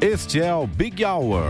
Este é o Big Hour.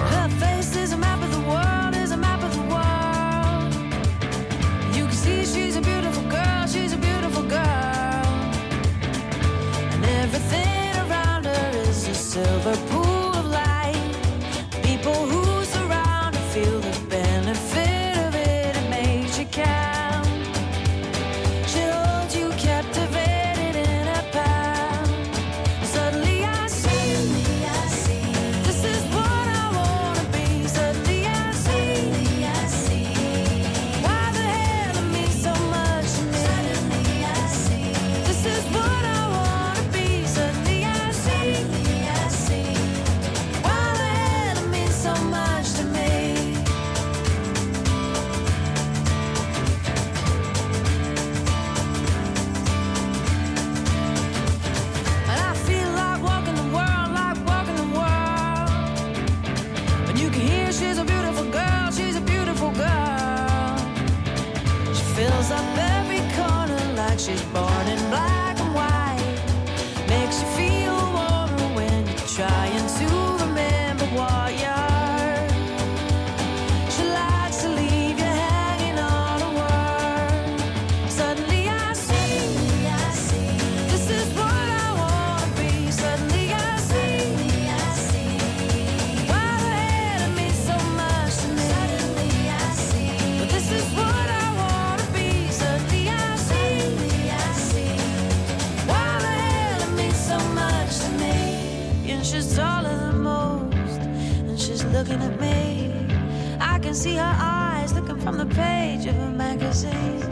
see her eyes looking from the page of a magazine.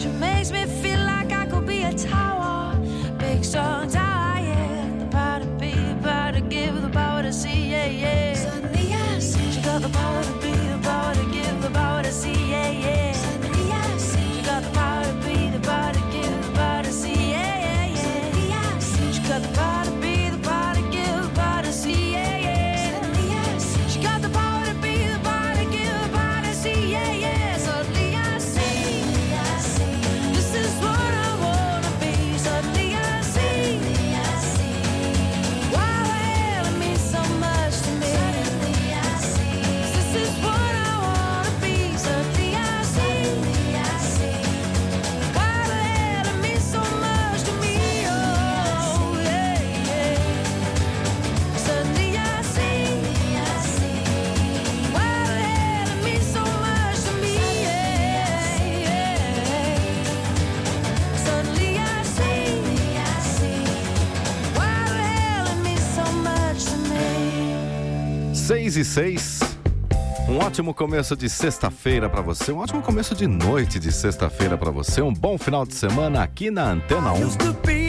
She makes me feel like I could be a tower, big so 6 e 6. Um ótimo começo de sexta-feira para você, um ótimo começo de noite de sexta-feira para você, um bom final de semana aqui na Antena 1.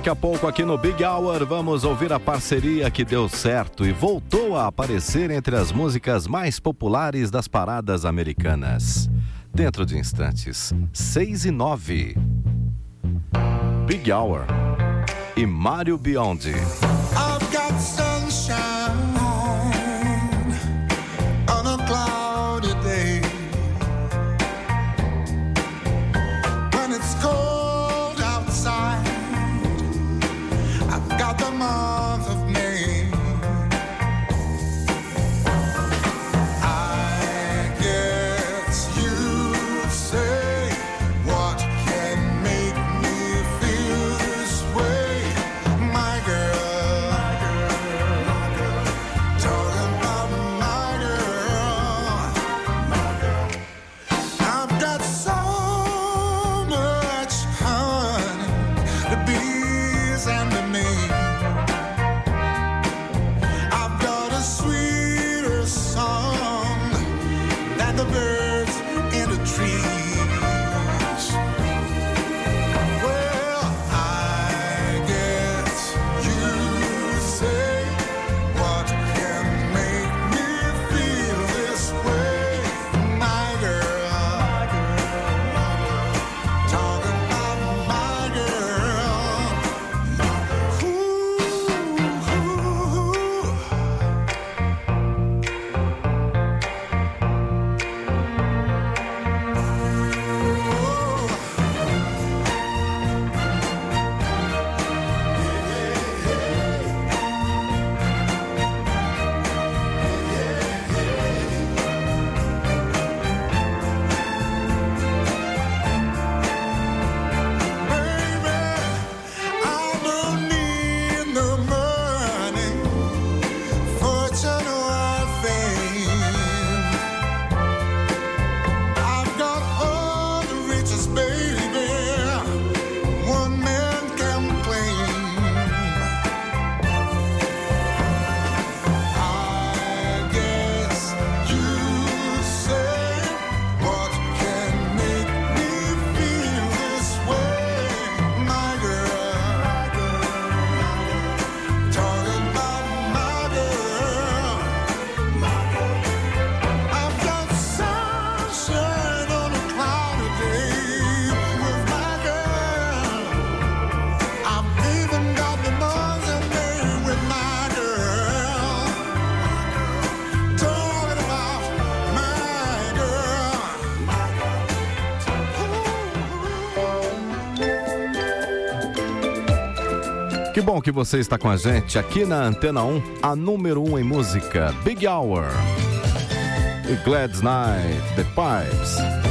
Daqui a pouco, aqui no Big Hour, vamos ouvir a parceria que deu certo e voltou a aparecer entre as músicas mais populares das paradas americanas. Dentro de instantes, 6 e 9. Big Hour e Mario Biondi. I've got sunshine. Que bom que você está com a gente aqui na Antena 1, a número 1 em música, Big Hour. E Glad's Night, The Pipes.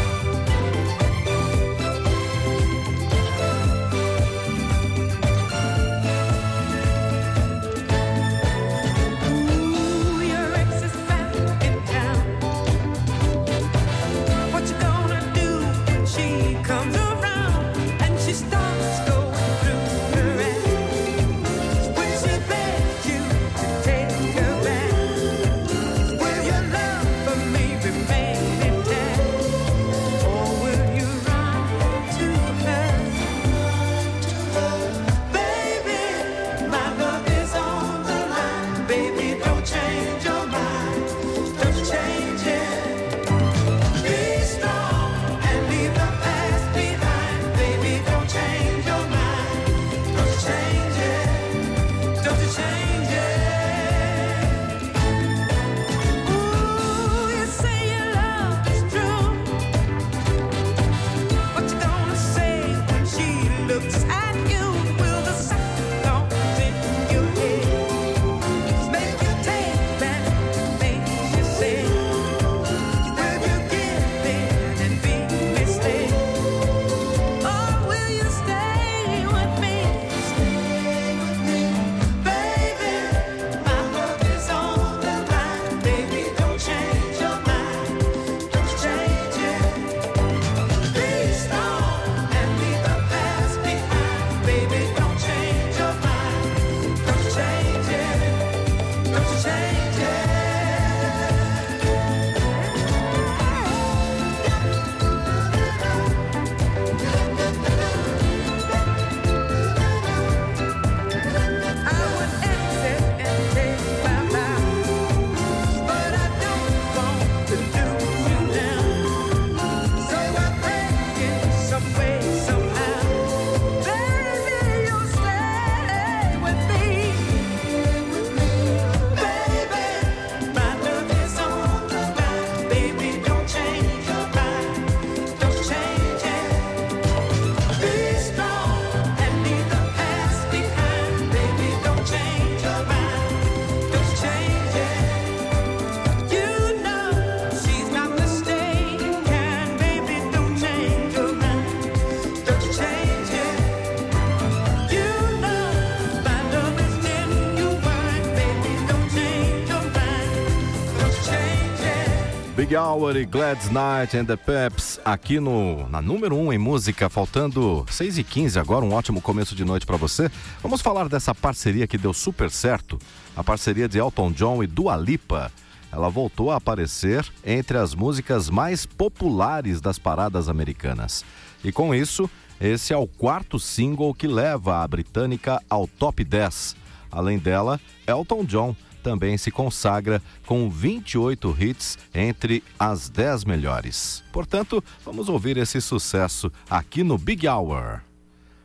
Hour e Glad's Night and the Peps aqui no, na número 1 um em música, faltando 6 e 15 agora, um ótimo começo de noite para você. Vamos falar dessa parceria que deu super certo, a parceria de Elton John e Dua Lipa. Ela voltou a aparecer entre as músicas mais populares das paradas americanas. E com isso, esse é o quarto single que leva a britânica ao top 10. Além dela, Elton John também se consagra com 28 hits entre as 10 melhores. Portanto, vamos ouvir esse sucesso aqui no Big Hour.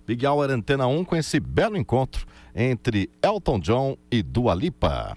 Big Hour Antena 1 com esse belo encontro entre Elton John e Dua Lipa.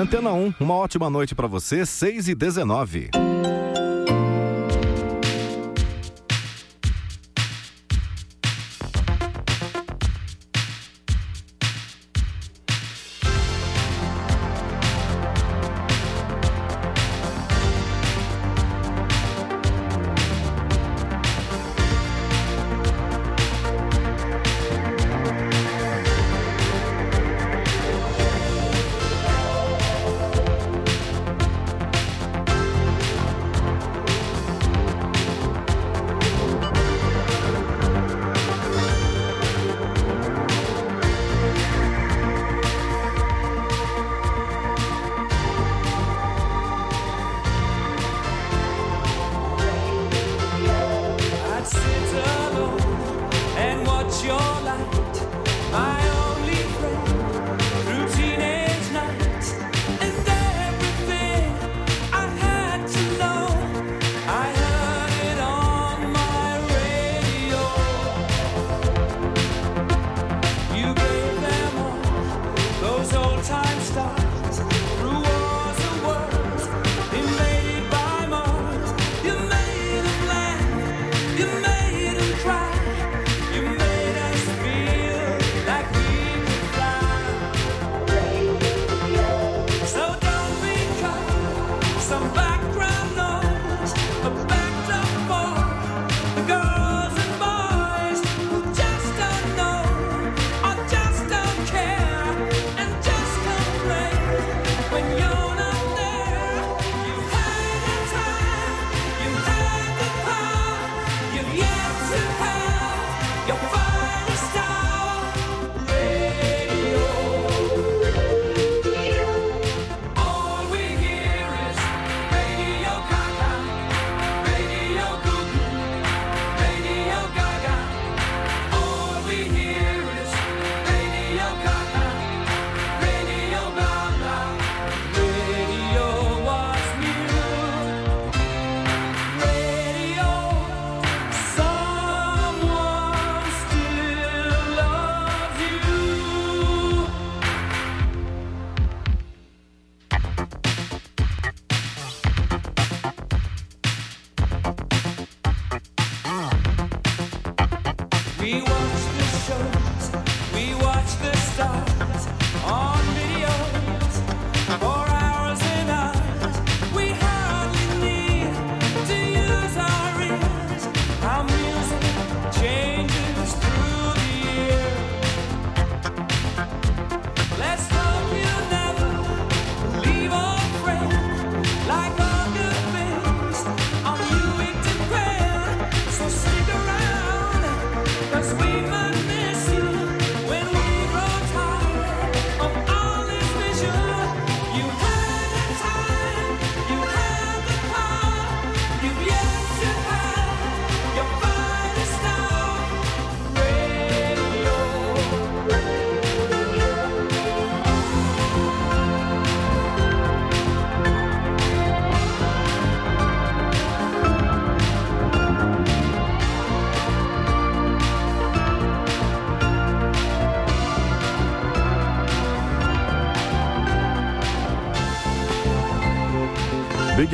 Antena 1, uma ótima noite para você, 6 e 19.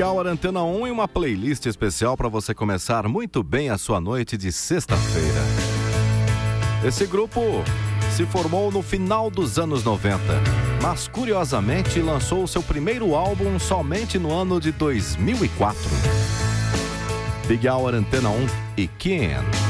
Hour Antena 1 e uma playlist especial para você começar muito bem a sua noite de sexta-feira. Esse grupo se formou no final dos anos 90, mas curiosamente lançou seu primeiro álbum somente no ano de 2004. Big Hour Antena 1 e Ken.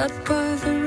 that private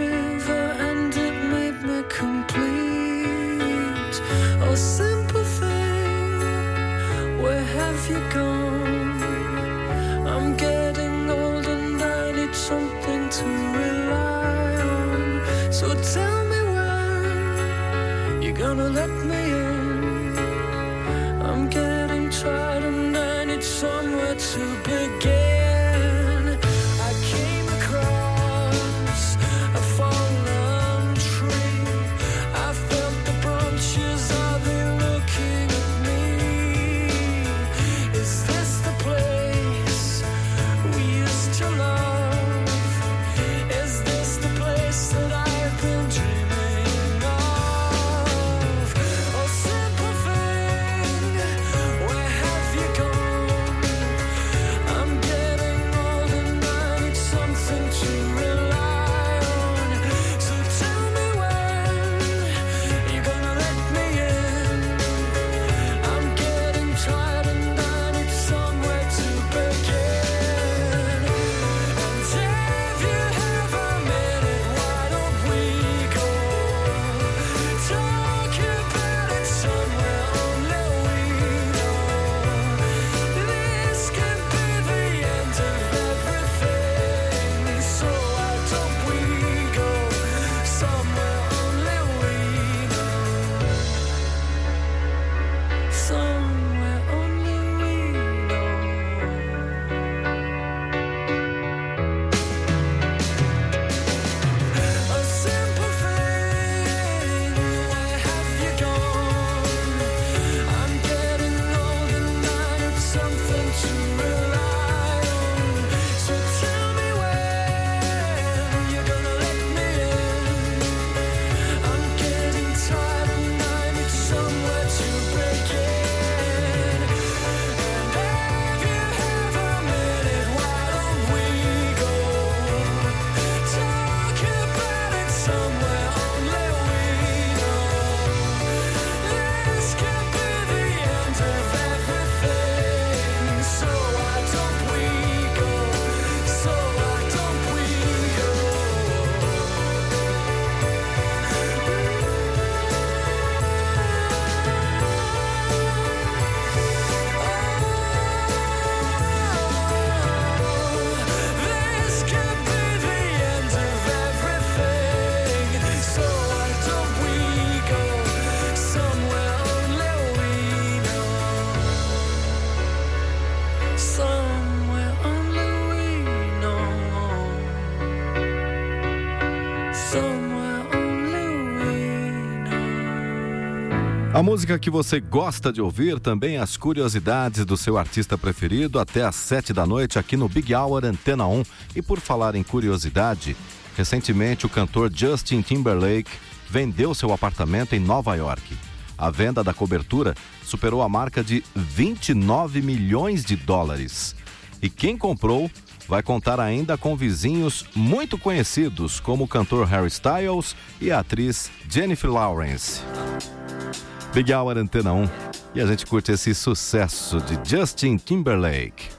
A música que você gosta de ouvir, também as curiosidades do seu artista preferido, até às sete da noite aqui no Big Hour Antena 1. E por falar em curiosidade, recentemente o cantor Justin Timberlake vendeu seu apartamento em Nova York. A venda da cobertura superou a marca de 29 milhões de dólares. E quem comprou vai contar ainda com vizinhos muito conhecidos, como o cantor Harry Styles e a atriz Jennifer Lawrence. Big Hour Antena 1. E a gente curte esse sucesso de Justin Timberlake.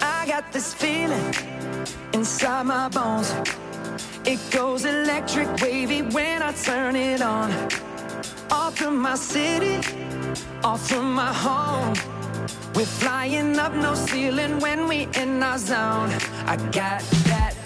I got this feeling inside my bones. It goes electric wavy when I turn it on. Off from my city, off from my home. We're flying up no ceiling when we in our zone. I got that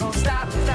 don't stop.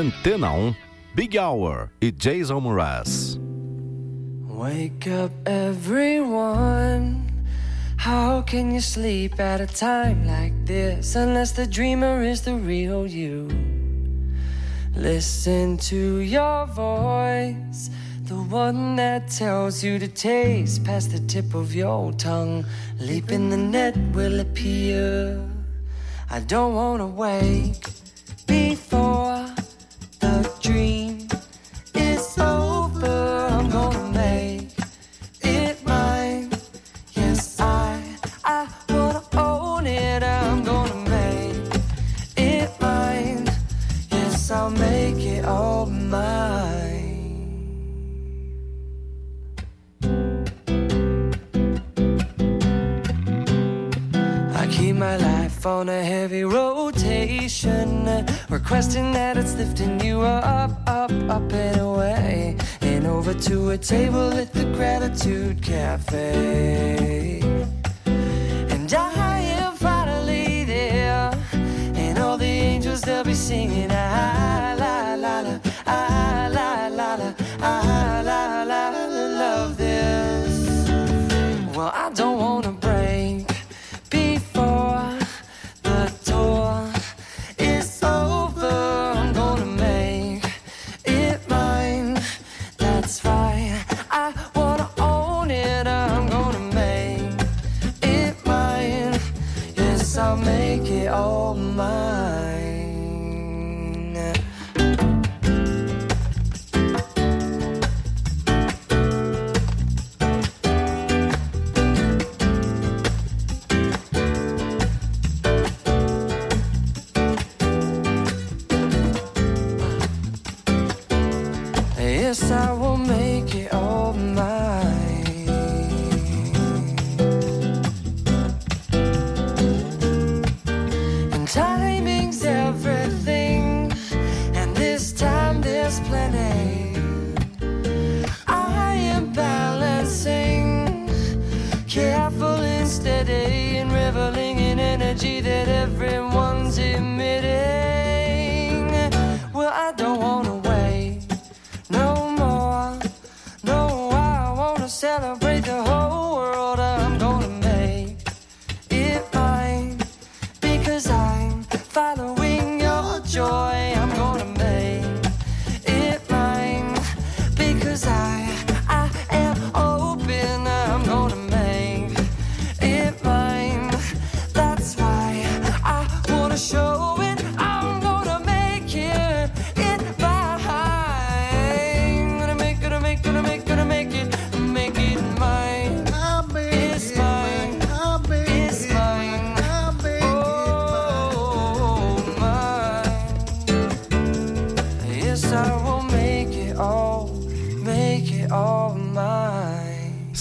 Antena 1, Big Hour e Jason Mraz. Wake up, everyone. How can you sleep at a time like this unless the dreamer is the real you? Listen to your voice, the one that tells you to taste past the tip of your tongue. Leap in the net will appear. I don't wanna wake before question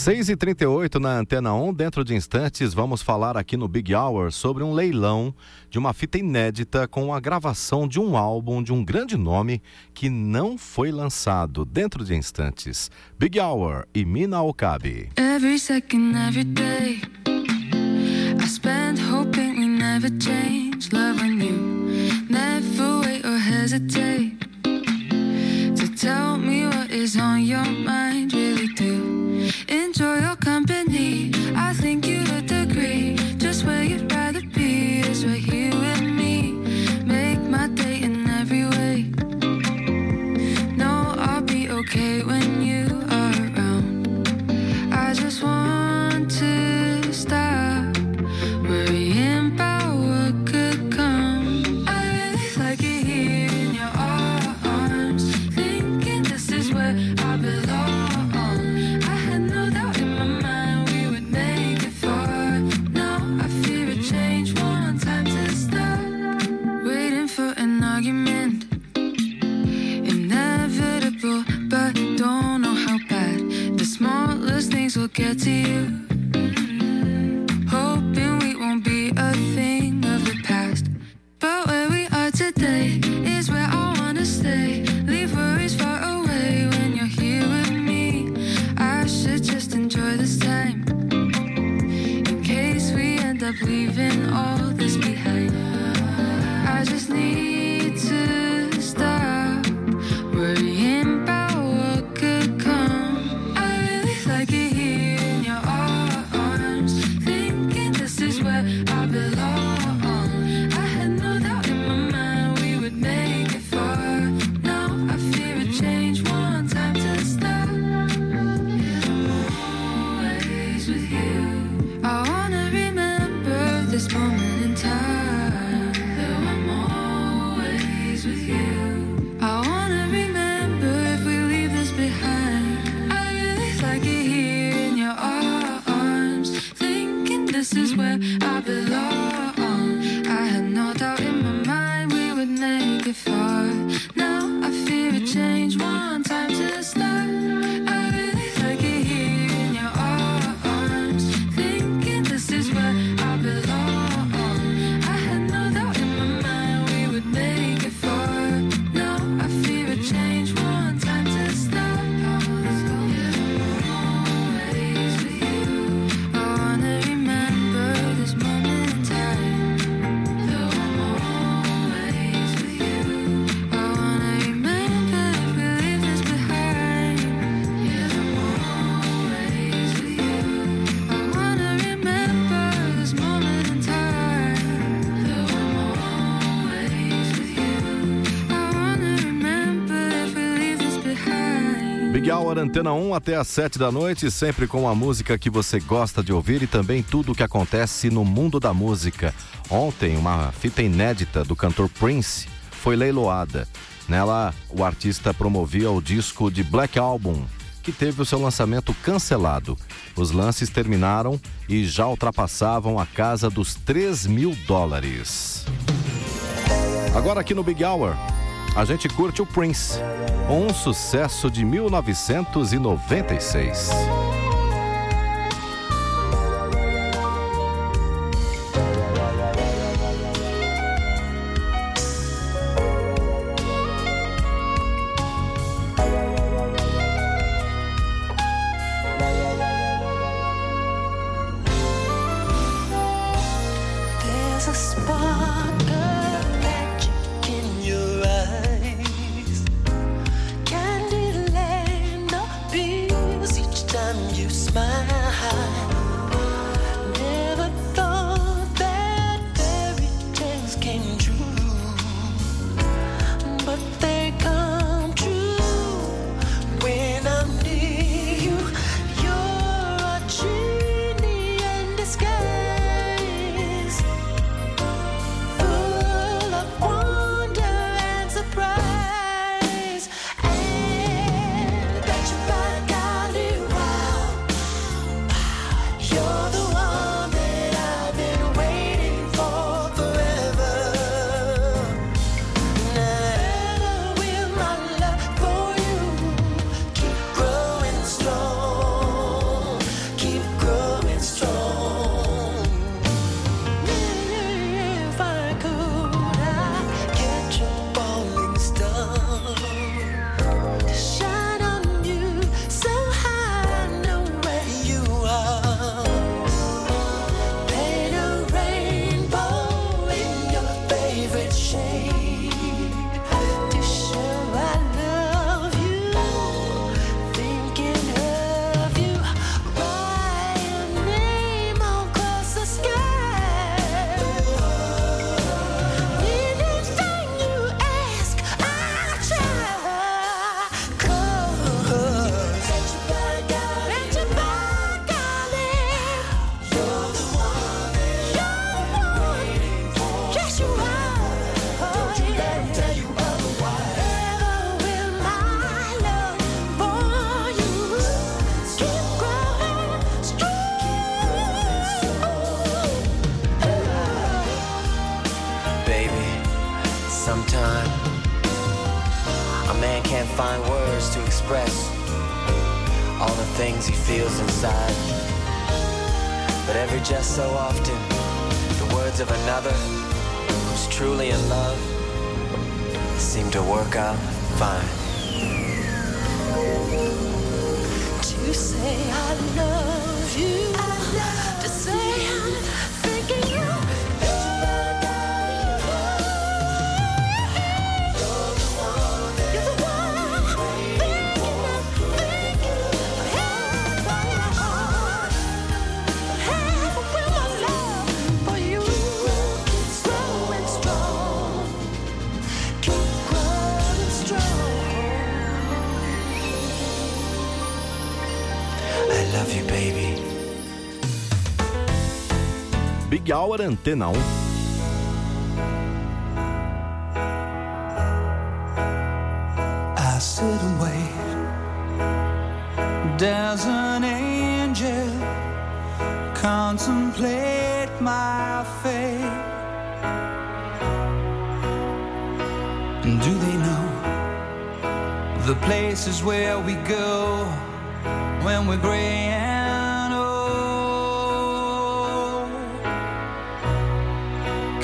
6 e 38 na Antena 1. Dentro de instantes, vamos falar aqui no Big Hour sobre um leilão de uma fita inédita com a gravação de um álbum de um grande nome que não foi lançado. Dentro de instantes, Big Hour e Mina Okabe. Every second, every day, I spend hoping we never change. Loving you, never wait or hesitate tell me what is on your mind. Really do enjoy your company. I think you would agree. Just where you'd rather be is right here with me. Make my day in every way. No, I'll be okay when you are around. I just want to stop get to you. Hoping we won't be a thing of the past. But where we are today is where I wanna stay. Leave worries far away when you're here with me. I should just enjoy this time. In case we end up leaving all this behind. I just need to stop worrying about what could come. I really like it. Antena 1 até às 7 da noite, sempre com a música que você gosta de ouvir e também tudo o que acontece no mundo da música. Ontem, uma fita inédita do cantor Prince foi leiloada. Nela, o artista promovia o disco de Black Album, que teve o seu lançamento cancelado. Os lances terminaram e já ultrapassavam a casa dos 3 mil dólares. Agora aqui no Big Hour, a gente curte o Prince, um sucesso de 1996. Big Hour Antena 1. I sit and wait. Does an angel contemplate my fate? And do they know the places where we go when we're gray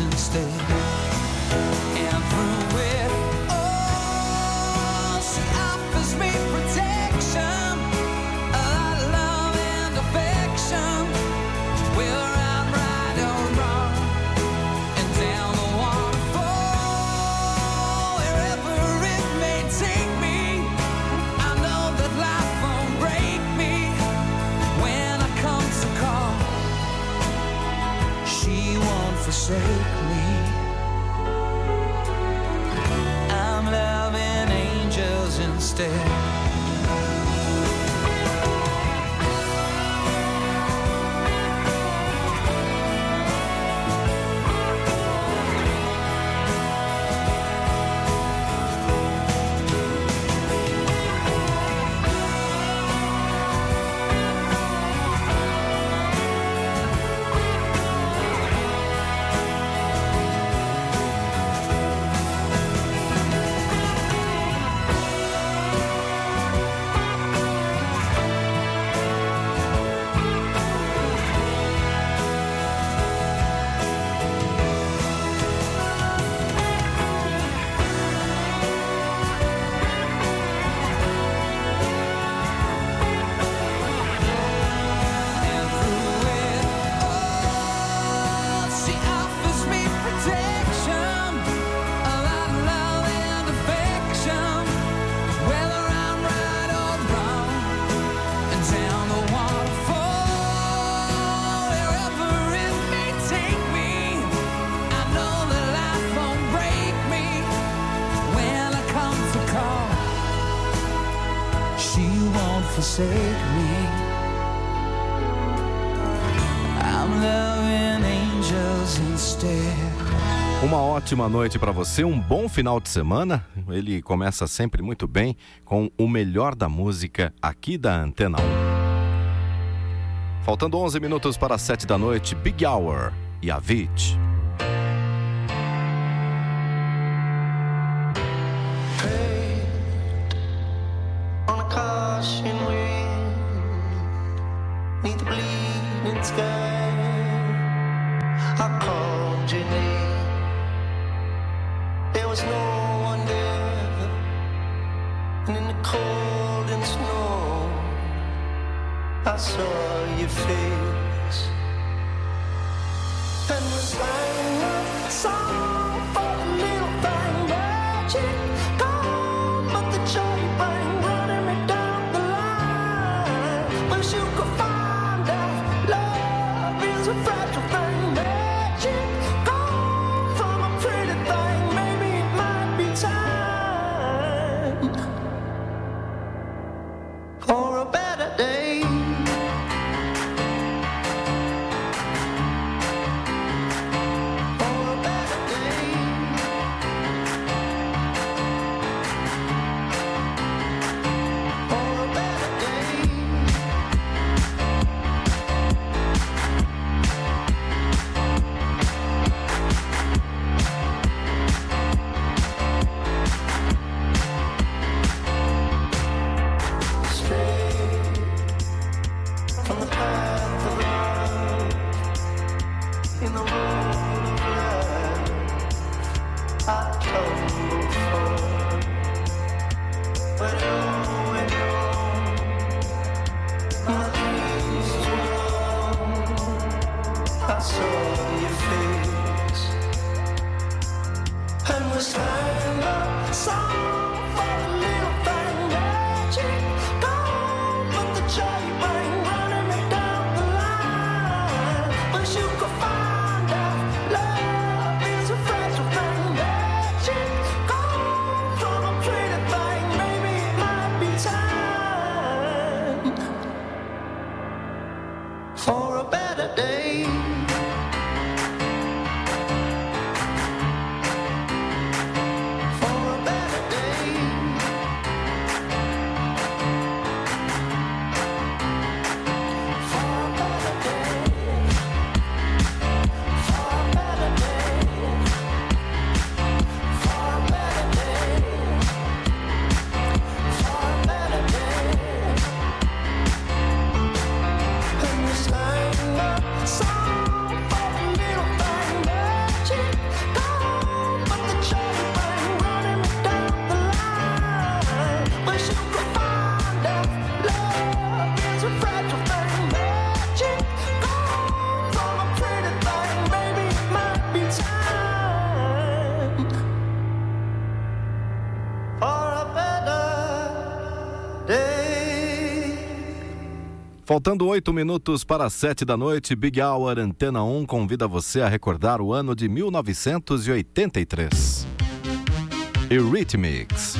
instead. Ótima noite para você, um bom final de semana. Ele começa sempre muito bem com o melhor da música aqui da Antena 1. Faltando 11 minutos para as 7 da noite, Big Hour e Avicii. Your face. Faltando oito minutos para sete da noite, Big Hour Antena 1 convida você a recordar o ano de 1983. Eurythmics.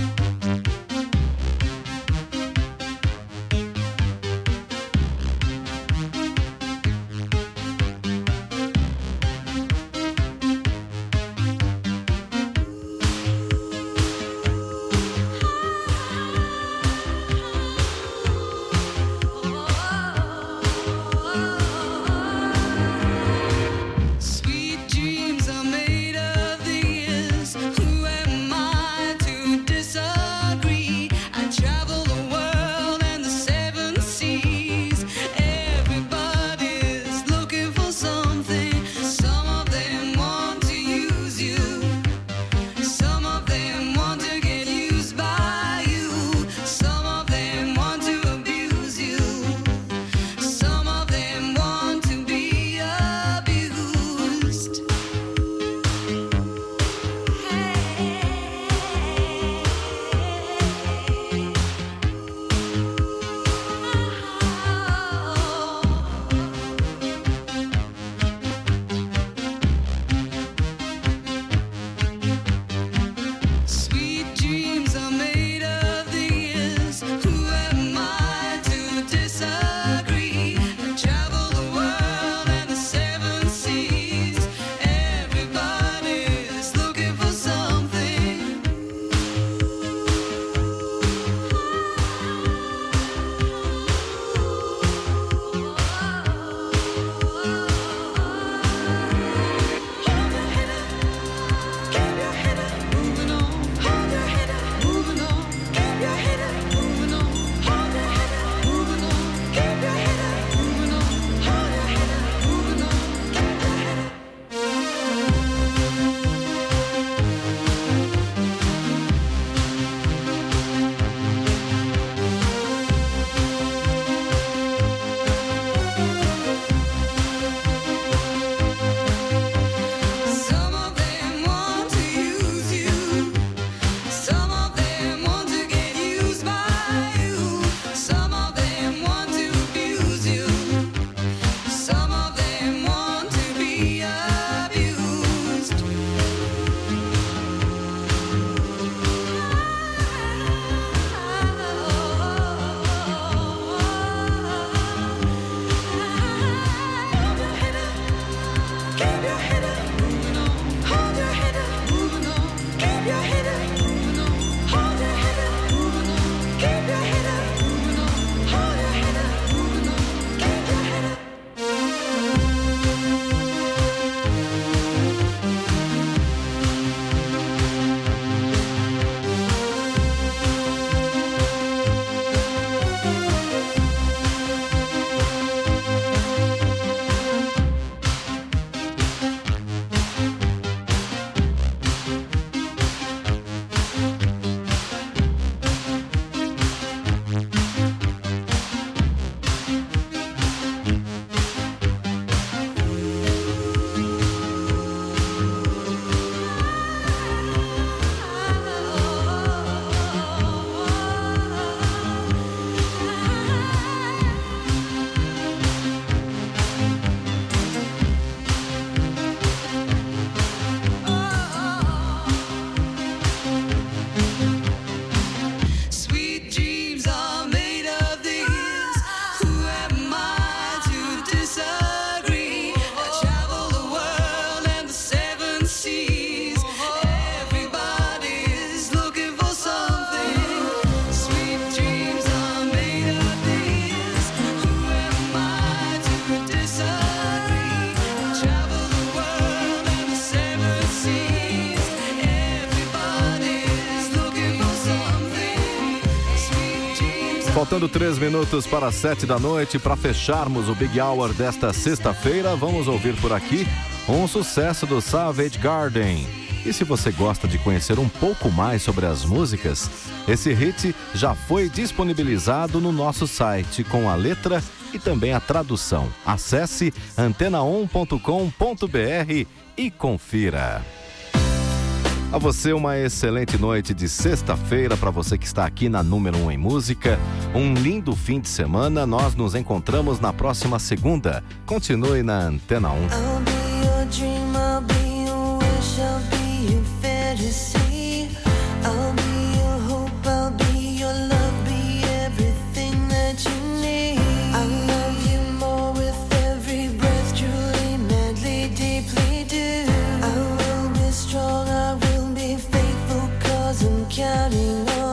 23 minutos para 7 da noite. Para fecharmos o Big Hour desta sexta-feira, vamos ouvir por aqui um sucesso do Savage Garden. E se você gosta de conhecer um pouco mais sobre as músicas, esse hit já foi disponibilizado no nosso site com a letra e também a tradução. Acesse antena1.com.br e confira. A você uma excelente noite de sexta-feira para você que está aqui na Número 1 um em Música. Um lindo fim de semana. Nós nos encontramos na próxima segunda. Continue na Antena 1. I'm counting on you.